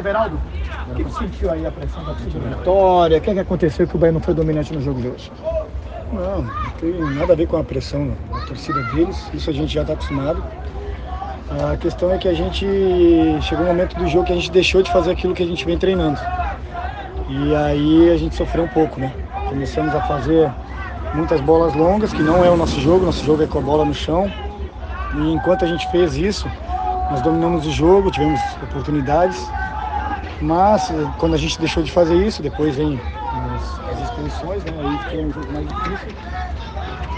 Everaldo, o que, sentiu aí a pressão da torcida vitória? O que, que aconteceu que o Bahia não foi dominante no jogo de hoje? Não, não tem nada a ver com a pressão da torcida deles, isso a gente já está acostumado. A questão é que a gente chegou um momento do jogo que a gente deixou de fazer aquilo que a gente vem treinando. E aí a gente sofreu um pouco, né? Começamos a fazer muitas bolas longas, que não é o nosso jogo, nosso jogo é com a bola no chão. E enquanto a gente fez isso, nós dominamos o jogo, tivemos oportunidades, mas eh, quando a gente deixou de fazer isso, depois vem as, as expulsões, né? aí ficou um jogo mais difícil.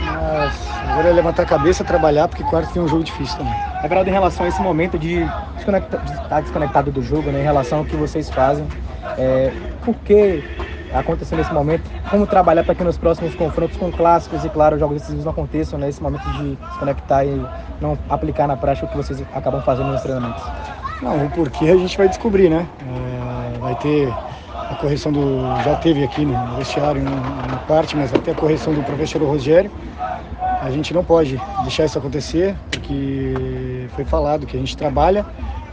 Mas agora é levantar a cabeça, trabalhar, porque quarto tem um jogo difícil também. Everaldo, em relação a esse momento de, desconecta, de estar desconectado do jogo, né, em relação ao que vocês fazem, é, por que aconteceu nesse momento? Como trabalhar para que nos próximos confrontos com clássicos e, claro, jogos decisivos não aconteçam nesse né, momento de desconectar e não aplicar na prática o que vocês acabam fazendo nos treinamentos? Não, o porquê a gente vai descobrir, né? Vai ter a correção do. Já teve aqui no vestiário uma parte, mas ter a correção do professor Rogério. A gente não pode deixar isso acontecer, porque foi falado que a gente trabalha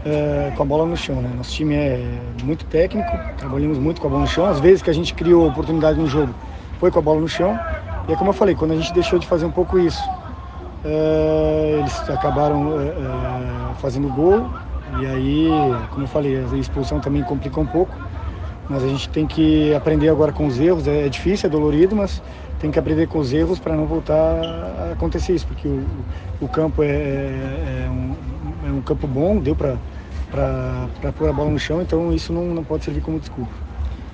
é, com a bola no chão. Né? Nosso time é muito técnico, trabalhamos muito com a bola no chão. Às vezes que a gente criou oportunidade no jogo foi com a bola no chão. E é como eu falei, quando a gente deixou de fazer um pouco isso, é, eles acabaram é, fazendo gol. E aí, como eu falei, a expulsão também complica um pouco. Mas a gente tem que aprender agora com os erros. É, difícil, é dolorido, mas tem que aprender com os erros para não voltar a acontecer isso, porque o, o campo é, é, um, é um campo bom, deu para pôr a bola no chão, então isso não, não pode servir como desculpa.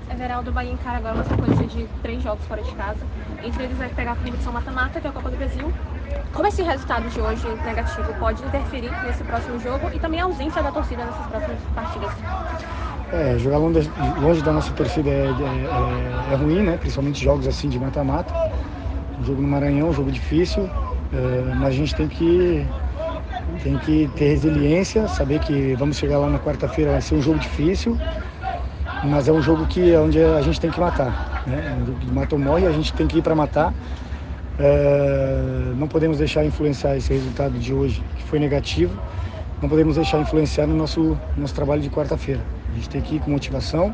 Everaldo vai encarar agora uma sequência de três jogos fora de casa. Entre eles vai pegar a competição mata-mata, que é a Copa do Brasil. Como esse resultado de hoje negativo pode interferir nesse próximo jogo e também a ausência da torcida nessas próximas partidas? É, jogar longe, longe da nossa torcida é, é, é, é, ruim, né? Principalmente jogos assim de mata-mata. Jogo no Maranhão, um jogo difícil, é, mas a gente tem que tem que ter resiliência, saber que vamos chegar lá na quarta-feira, vai ser um jogo difícil, mas é um jogo que é onde a gente tem que matar. Né? É jogo de mata ou morre, a gente tem que ir para matar. É, não podemos deixar influenciar esse resultado de hoje, que foi negativo, não podemos deixar influenciar no nosso, nosso trabalho de quarta-feira. A gente tem que ir com motivação,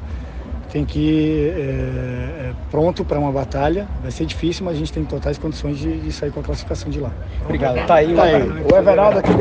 tem que ir é, pronto para uma batalha. Vai ser difícil, mas a gente tem totais condições de, de sair com a classificação de lá. Obrigado. Tá aí, tá aí. o Everaldo aqui.